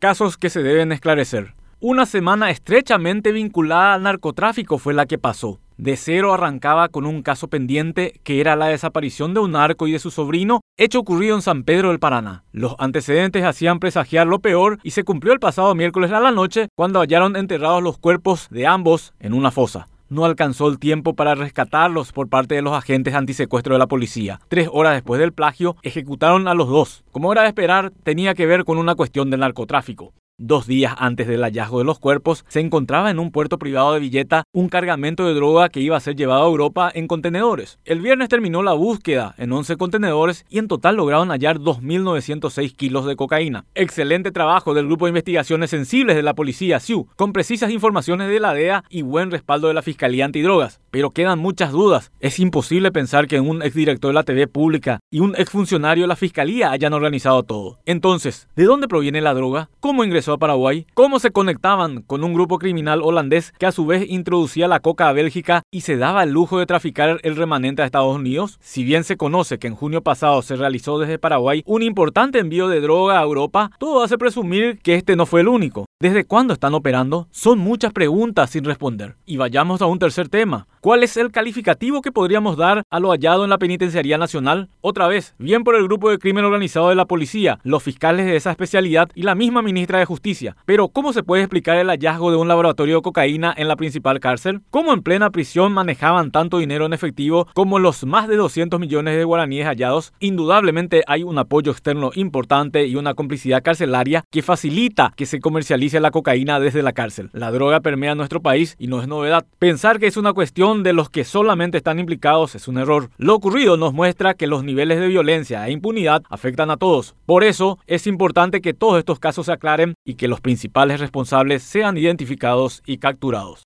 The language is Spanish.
Casos que se deben esclarecer. Una semana estrechamente vinculada al narcotráfico fue la que pasó. De cero arrancaba con un caso pendiente que era la desaparición de un narco y de su sobrino, hecho ocurrido en San Pedro del Paraná. Los antecedentes hacían presagiar lo peor y se cumplió el pasado miércoles a la noche cuando hallaron enterrados los cuerpos de ambos en una fosa no alcanzó el tiempo para rescatarlos por parte de los agentes antisecuestro de la policía. Tres horas después del plagio, ejecutaron a los dos. Como era de esperar, tenía que ver con una cuestión de narcotráfico. Dos días antes del hallazgo de los cuerpos, se encontraba en un puerto privado de Villeta un cargamento de droga que iba a ser llevado a Europa en contenedores. El viernes terminó la búsqueda en 11 contenedores y en total lograron hallar 2.906 kilos de cocaína. Excelente trabajo del Grupo de Investigaciones Sensibles de la Policía SIU, con precisas informaciones de la DEA y buen respaldo de la Fiscalía Antidrogas. Pero quedan muchas dudas. Es imposible pensar que un exdirector de la TV pública y un exfuncionario de la Fiscalía hayan organizado todo. Entonces, ¿de dónde proviene la droga? ¿Cómo ingresó a Paraguay, cómo se conectaban con un grupo criminal holandés que a su vez introducía la coca a Bélgica y se daba el lujo de traficar el remanente a Estados Unidos. Si bien se conoce que en junio pasado se realizó desde Paraguay un importante envío de droga a Europa, todo hace presumir que este no fue el único. ¿Desde cuándo están operando? Son muchas preguntas sin responder. Y vayamos a un tercer tema. ¿Cuál es el calificativo que podríamos dar a lo hallado en la Penitenciaría Nacional? Otra vez, bien por el grupo de crimen organizado de la policía, los fiscales de esa especialidad y la misma ministra de Justicia. Pero, ¿cómo se puede explicar el hallazgo de un laboratorio de cocaína en la principal cárcel? ¿Cómo en plena prisión manejaban tanto dinero en efectivo como los más de 200 millones de guaraníes hallados? Indudablemente hay un apoyo externo importante y una complicidad carcelaria que facilita que se comercialice la cocaína desde la cárcel. La droga permea nuestro país y no es novedad. Pensar que es una cuestión de los que solamente están implicados es un error. Lo ocurrido nos muestra que los niveles de violencia e impunidad afectan a todos. Por eso es importante que todos estos casos se aclaren y que los principales responsables sean identificados y capturados.